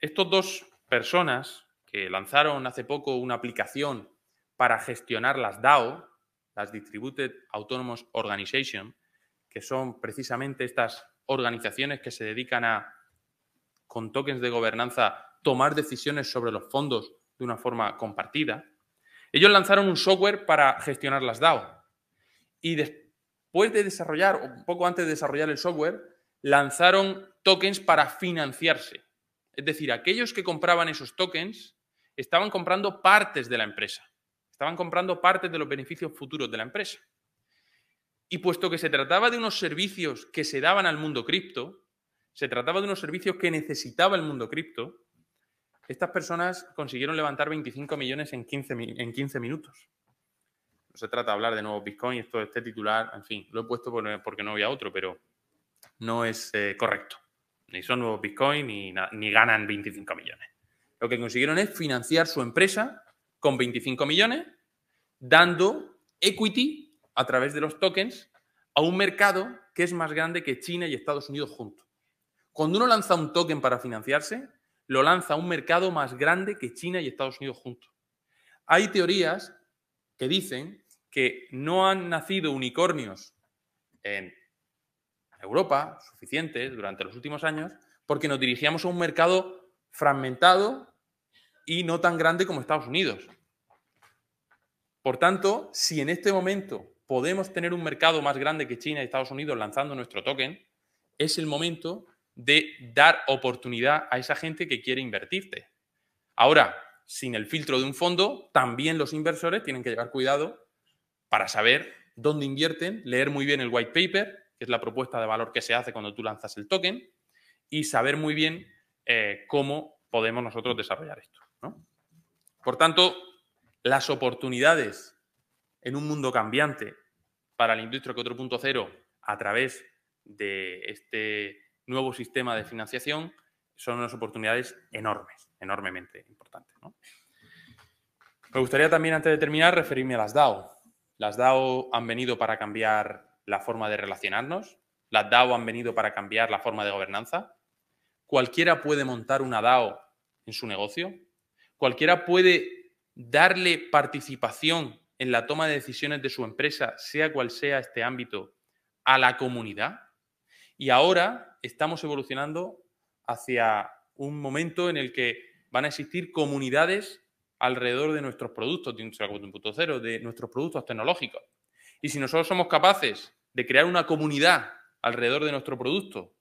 estos dos personas que lanzaron hace poco una aplicación para gestionar las DAO, las Distributed Autonomous Organization, que son precisamente estas organizaciones que se dedican a, con tokens de gobernanza, tomar decisiones sobre los fondos de una forma compartida. Ellos lanzaron un software para gestionar las DAO. Y después de desarrollar, un poco antes de desarrollar el software, lanzaron tokens para financiarse. Es decir, aquellos que compraban esos tokens estaban comprando partes de la empresa. Estaban comprando partes de los beneficios futuros de la empresa. Y puesto que se trataba de unos servicios que se daban al mundo cripto, se trataba de unos servicios que necesitaba el mundo cripto, estas personas consiguieron levantar 25 millones en 15, en 15 minutos. No se trata de hablar de nuevos Bitcoin, esto, este titular, en fin, lo he puesto porque no había otro, pero no es eh, correcto. Ni son nuevos Bitcoin ni, ni ganan 25 millones. Lo que consiguieron es financiar su empresa con 25 millones, dando equity a través de los tokens a un mercado que es más grande que China y Estados Unidos juntos. Cuando uno lanza un token para financiarse, lo lanza a un mercado más grande que China y Estados Unidos juntos. Hay teorías que dicen que no han nacido unicornios en Europa suficientes durante los últimos años porque nos dirigíamos a un mercado fragmentado y no tan grande como Estados Unidos. Por tanto, si en este momento podemos tener un mercado más grande que China y Estados Unidos lanzando nuestro token, es el momento de dar oportunidad a esa gente que quiere invertirte. Ahora, sin el filtro de un fondo, también los inversores tienen que llevar cuidado para saber dónde invierten, leer muy bien el white paper, que es la propuesta de valor que se hace cuando tú lanzas el token, y saber muy bien eh, cómo podemos nosotros desarrollar esto. Por tanto, las oportunidades en un mundo cambiante para la industria 4.0 a través de este nuevo sistema de financiación son unas oportunidades enormes, enormemente importantes. Me gustaría también, antes de terminar, referirme a las DAO. Las DAO han venido para cambiar la forma de relacionarnos, las DAO han venido para cambiar la forma de gobernanza. Cualquiera puede montar una DAO en su negocio, cualquiera puede darle participación en la toma de decisiones de su empresa, sea cual sea este ámbito, a la comunidad. Y ahora estamos evolucionando hacia un momento en el que van a existir comunidades alrededor de nuestros productos de Industria 4.0, de nuestros productos tecnológicos. Y si nosotros somos capaces de crear una comunidad alrededor de nuestro producto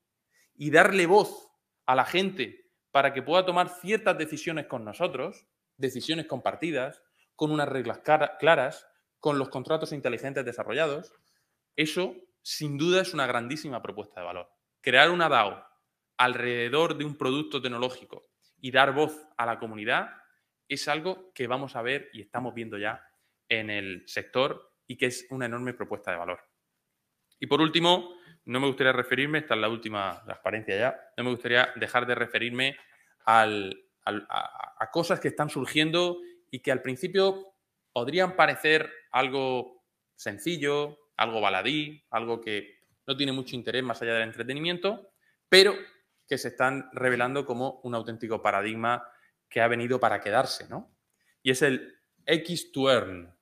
y darle voz a la gente para que pueda tomar ciertas decisiones con nosotros, decisiones compartidas, con unas reglas claras, con los contratos inteligentes desarrollados, eso sin duda es una grandísima propuesta de valor. Crear una DAO alrededor de un producto tecnológico y dar voz a la comunidad es algo que vamos a ver y estamos viendo ya en el sector y que es una enorme propuesta de valor. Y por último, no me gustaría referirme, esta es la última transparencia ya, no me gustaría dejar de referirme a, a cosas que están surgiendo y que al principio podrían parecer algo sencillo, algo baladí, algo que no tiene mucho interés más allá del entretenimiento, pero que se están revelando como un auténtico paradigma que ha venido para quedarse, ¿no? Y es el X to Earn,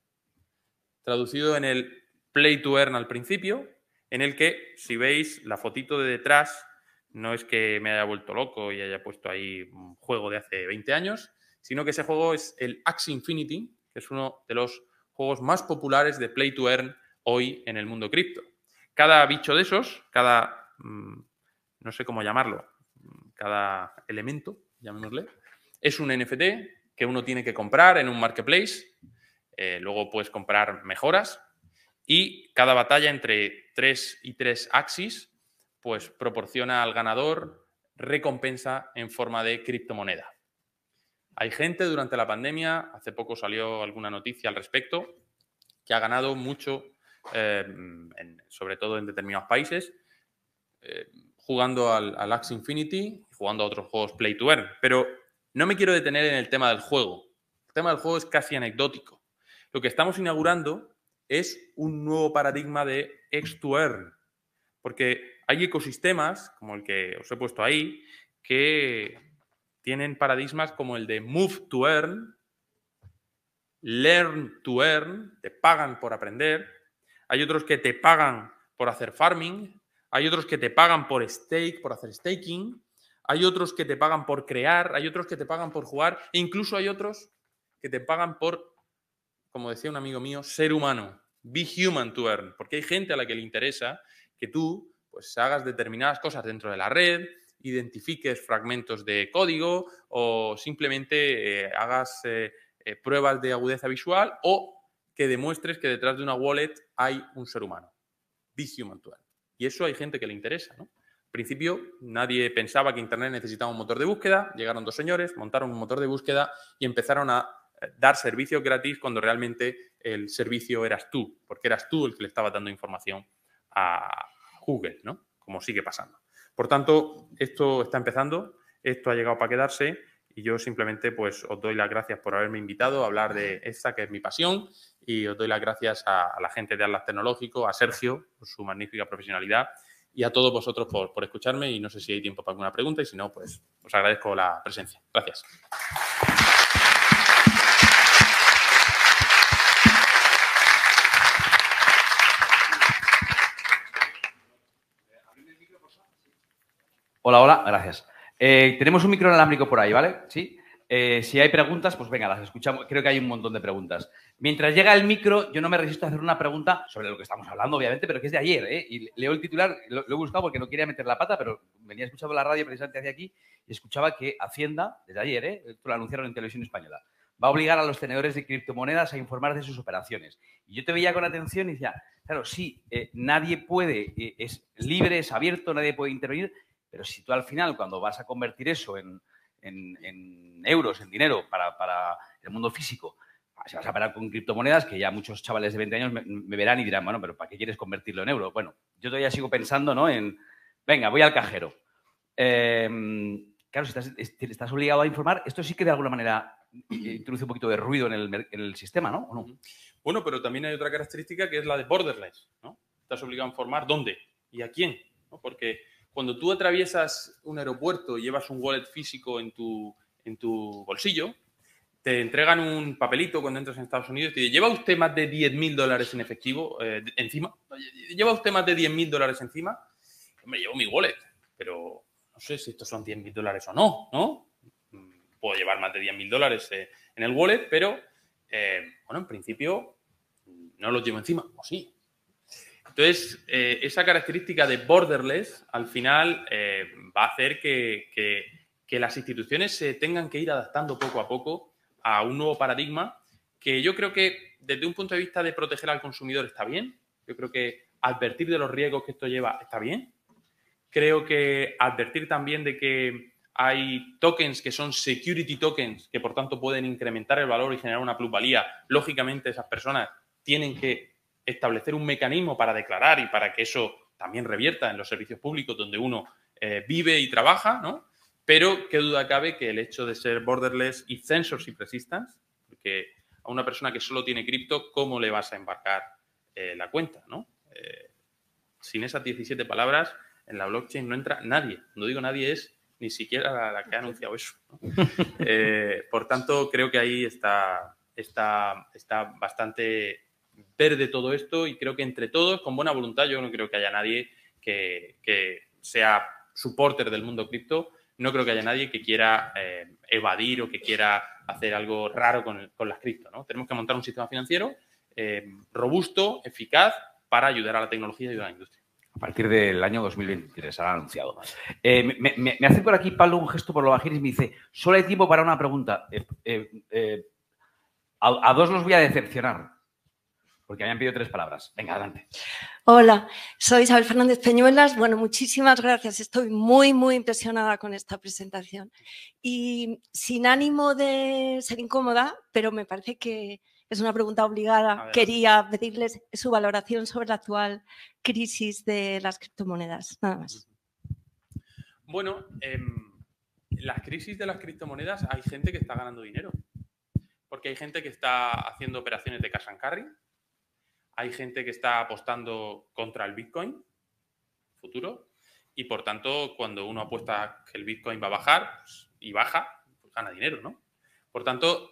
traducido en el Play to Earn al principio, en el que, si veis la fotito de detrás, no es que me haya vuelto loco y haya puesto ahí un juego de hace 20 años, sino que ese juego es el Axie Infinity, que es uno de los juegos más populares de Play to Earn hoy en el mundo cripto. Cada bicho de esos, cada, mm, no sé cómo llamarlo, cada elemento, llamémosle, es un NFT que uno tiene que comprar en un marketplace, eh, luego puedes comprar mejoras y cada batalla entre 3 y 3 axis pues proporciona al ganador recompensa en forma de criptomoneda. Hay gente durante la pandemia, hace poco salió alguna noticia al respecto, que ha ganado mucho eh, sobre todo en determinados países, eh, jugando al, al, Axie Infinity jugando a otros juegos Play to Earn. Pero no me quiero detener en el tema del juego. El tema del juego es casi anecdótico. Lo que estamos inaugurando es un nuevo paradigma de X to Earn. Porque hay ecosistemas, como el que os he puesto ahí, que tienen paradigmas como el de Move to Earn, Learn to Earn, te pagan por aprender, hay otros que te pagan por hacer farming, hay otros que te pagan por stake, por hacer staking, hay otros que te pagan por crear, hay otros que te pagan por jugar, e incluso hay otros que te pagan por, como decía un amigo mío, ser humano. Be human to earn, porque hay gente a la que le interesa que tú pues hagas determinadas cosas dentro de la red, identifiques fragmentos de código o simplemente eh, hagas eh, eh, pruebas de agudeza visual o que demuestres que detrás de una wallet hay un ser humano. Be human to earn. Y eso hay gente que le interesa, ¿no? Al principio nadie pensaba que Internet necesitaba un motor de búsqueda, llegaron dos señores, montaron un motor de búsqueda y empezaron a dar servicios gratis cuando realmente el servicio eras tú, porque eras tú el que le estaba dando información a Google, ¿no? Como sigue pasando. Por tanto, esto está empezando, esto ha llegado para quedarse y yo simplemente pues os doy las gracias por haberme invitado a hablar de esta que es mi pasión y os doy las gracias a, la gente de Atlas Tecnológico, a Sergio por su magnífica profesionalidad y a todos vosotros por, por escucharme y no sé si hay tiempo para alguna pregunta y si no, pues os agradezco la presencia. Gracias. Hola, hola, gracias. Eh, tenemos un micro inalámbrico por ahí, ¿vale? Sí. Eh, si hay preguntas, pues venga, las escuchamos. Creo que hay un montón de preguntas. Mientras llega el micro, yo no me resisto a hacer una pregunta sobre lo que estamos hablando, obviamente, pero que es de ayer. ¿eh? Y leo el titular, lo, he buscado porque no quería meter la pata, pero venía escuchando la radio precisamente hacia aquí y escuchaba que Hacienda, desde ayer, ¿eh? lo anunciaron en televisión española, va a obligar a los tenedores de criptomonedas a informar de sus operaciones. Y yo te veía con atención y decía, claro, sí, nadie puede, es libre, es abierto, nadie puede intervenir, pero si tú al final, cuando vas a convertir eso en, euros, en dinero para, el mundo físico, si vas a parar con criptomonedas, que ya muchos chavales de 20 años me, verán y dirán, bueno, pero ¿para qué quieres convertirlo en euro? Bueno, yo todavía sigo pensando, ¿no? En, venga, voy al cajero. Em, claro, si estás, obligado a informar, esto sí que de alguna manera introduce un poquito de ruido en el, sistema, ¿no? no? Bueno, pero también hay otra característica que es la de borderless, ¿no? Estás obligado a informar dónde y a quién, ¿no? Porque cuando tú atraviesas un aeropuerto y llevas un wallet físico en tu, en tu bolsillo, te entregan un papelito cuando entras en Estados Unidos y te dicen, ¿lleva usted más de 10.000 dólares en efectivo eh, encima? ¿Lleva usted más de 10.000 dólares encima? Me llevo mi wallet, pero no sé si estos son 10.000 dólares o no, ¿no? Puedo llevar más de 10.000 dólares eh, en el wallet, pero, eh, bueno, en principio no los llevo encima, o sí, entonces, eh, esa característica de borderless al final eh, va a hacer que, las instituciones se tengan que ir adaptando poco a poco a un nuevo paradigma que yo creo que desde un punto de vista de proteger al consumidor está bien. Yo creo que advertir de los riesgos que esto lleva está bien. Creo que advertir también de que hay tokens que son security tokens, que por tanto pueden incrementar el valor y generar una plusvalía. Lógicamente, esas personas tienen que establecer un mecanismo para declarar y para que eso también revierta en los servicios públicos donde uno eh, vive y trabaja, ¿no? Pero qué duda cabe que el hecho de ser borderless y censorship resistance, porque a una persona que solo tiene cripto, ¿cómo le vas a embarcar eh, la cuenta, ¿no? Eh, sin esas 17 palabras, en la blockchain no entra nadie. No digo nadie es ni siquiera la, que ha anunciado eso. por tanto, creo que ahí está, está, está bastante ver de todo esto y creo que entre todos, con buena voluntad, yo no creo que haya nadie que, sea supporter del mundo cripto, no creo que haya nadie que quiera eh, evadir o que quiera hacer algo raro con, las cripto. ¿no? Tenemos que montar un sistema financiero eh, robusto, eficaz, para ayudar a la tecnología y ayudar a la industria. A partir del año 2023, han anunciado. Eh, me, hace por aquí, Pablo, un gesto por lo bajir y me dice, solo hay tiempo para una pregunta. a, dos los voy a decepcionar porque habían pedido tres palabras. Venga, adelante. Hola, soy Isabel Fernández Peñuelas. Bueno, muchísimas gracias. Estoy muy, muy impresionada con esta presentación. Y sin ánimo de ser incómoda, pero me parece que es una pregunta obligada. Quería pedirles su valoración sobre la actual crisis de las criptomonedas. Nada más. Bueno, en em, las crisis de las criptomonedas hay gente que está ganando dinero. Porque hay gente que está haciendo operaciones de cash and carry, hay gente que está apostando contra el Bitcoin futuro y por tanto cuando uno apuesta que el Bitcoin va a bajar pues, y baja, pues gana dinero, ¿no? Por tanto,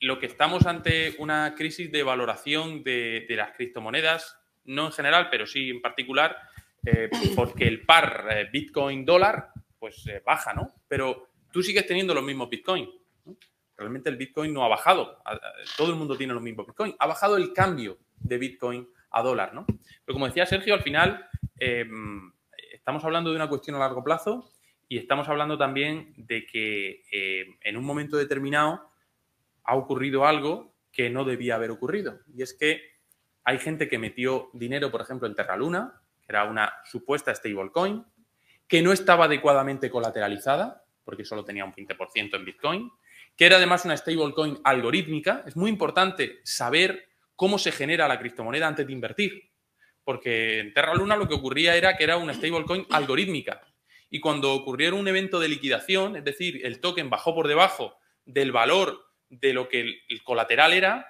lo que estamos ante una crisis de valoración de, las criptomonedas, no en general, pero sí en particular, eh, porque el par eh, Bitcoin-dólar pues eh, baja, ¿no? Pero tú sigues teniendo los mismos Bitcoin. Realmente el Bitcoin no ha bajado. Todo el mundo tiene los mismos Bitcoin. Ha bajado el cambio de Bitcoin a dólar, ¿no? Pero como decía Sergio, al final em, estamos hablando de una cuestión a largo plazo y estamos hablando también de que em, en un momento determinado ha ocurrido algo que no debía haber ocurrido. Y es que hay gente que metió dinero, por ejemplo, en Terra Luna, que era una supuesta stablecoin, que no estaba adecuadamente colateralizada, porque solo tenía un 20% en Bitcoin, que era además una stablecoin algorítmica. Es muy importante saber cómo se genera la criptomoneda antes de invertir, porque en Terra Luna lo que ocurría era que era una stablecoin algorítmica. Y cuando ocurriera un evento de liquidación, es decir, el token bajó por debajo del valor de lo que el, colateral era,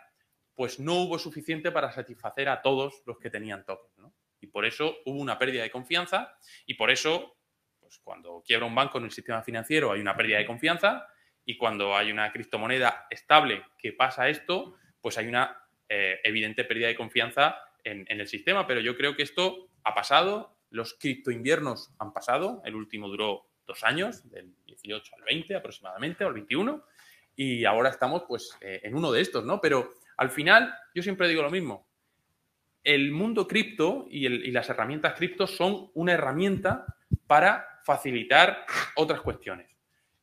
pues no hubo suficiente para satisfacer a todos los que tenían token. Y por eso hubo una pérdida de confianza y por eso, pues cuando quiebra un banco en el sistema financiero hay una pérdida de confianza y cuando hay una criptomoneda estable que pasa esto, pues hay una eh, evidente pérdida de confianza en, el sistema. Pero yo creo que esto ha pasado, los criptoinviernos han pasado, el último duró dos años, del 18 al 20 aproximadamente, o al 21, y ahora estamos pues eh, en uno de estos, ¿no? Pero al final yo siempre digo lo mismo, el mundo cripto y las herramientas cripto son una herramienta para facilitar otras cuestiones.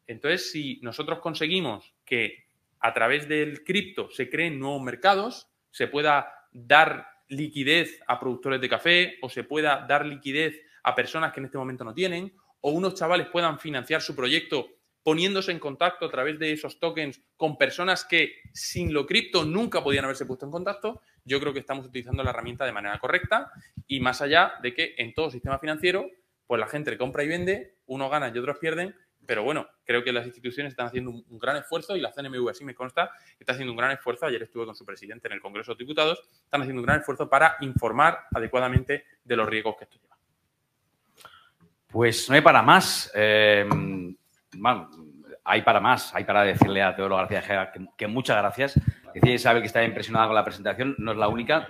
Entonces, si nosotros conseguimos que a través del cripto se creen nuevos mercados, se pueda dar liquidez a productores de café o se pueda dar liquidez a personas que en este momento no tienen, o unos chavales puedan financiar su proyecto poniéndose en contacto a través de esos tokens con personas que sin lo cripto nunca podían haberse puesto en contacto, yo creo que estamos utilizando la herramienta de manera correcta y más allá de que en todo sistema financiero, pues la gente compra y vende, unos ganan y otros pierden, pero bueno, creo que las instituciones están haciendo un, gran esfuerzo y la CNMV así me consta está haciendo un gran esfuerzo. Ayer estuve con su presidente en el Congreso de Diputados. Están haciendo un gran esfuerzo para informar adecuadamente de los riesgos que esto lleva. Pues no hay para más. Eh, hay para más. Hay para decirle a Teodoro García que, muchas gracias. Decía Isabel que está impresionada con la presentación. No es la única.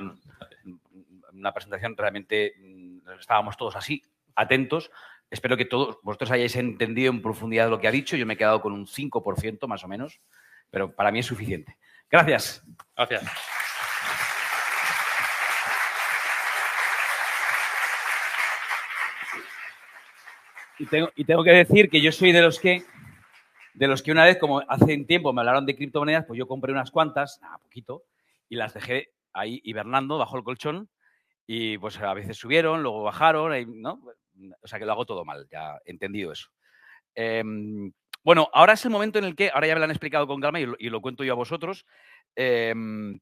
Una presentación realmente mm, estábamos todos así, atentos, Espero que todos vosotros hayáis entendido en profundidad lo que ha dicho. Yo me he quedado con un 5% más o menos, pero para mí es suficiente. Gracias. Gracias. Y tengo, y tengo, que decir que yo soy de los que de los que una vez, como hace un tiempo me hablaron de criptomonedas, pues yo compré unas cuantas, a poquito, y las dejé ahí hibernando bajo el colchón. Y pues a veces subieron, luego bajaron, ¿no? O sea que lo hago todo mal, ya he entendido eso. Em, bueno, ahora es el momento en el que, ahora ya me lo han explicado con calma y lo, cuento yo a vosotros. Em,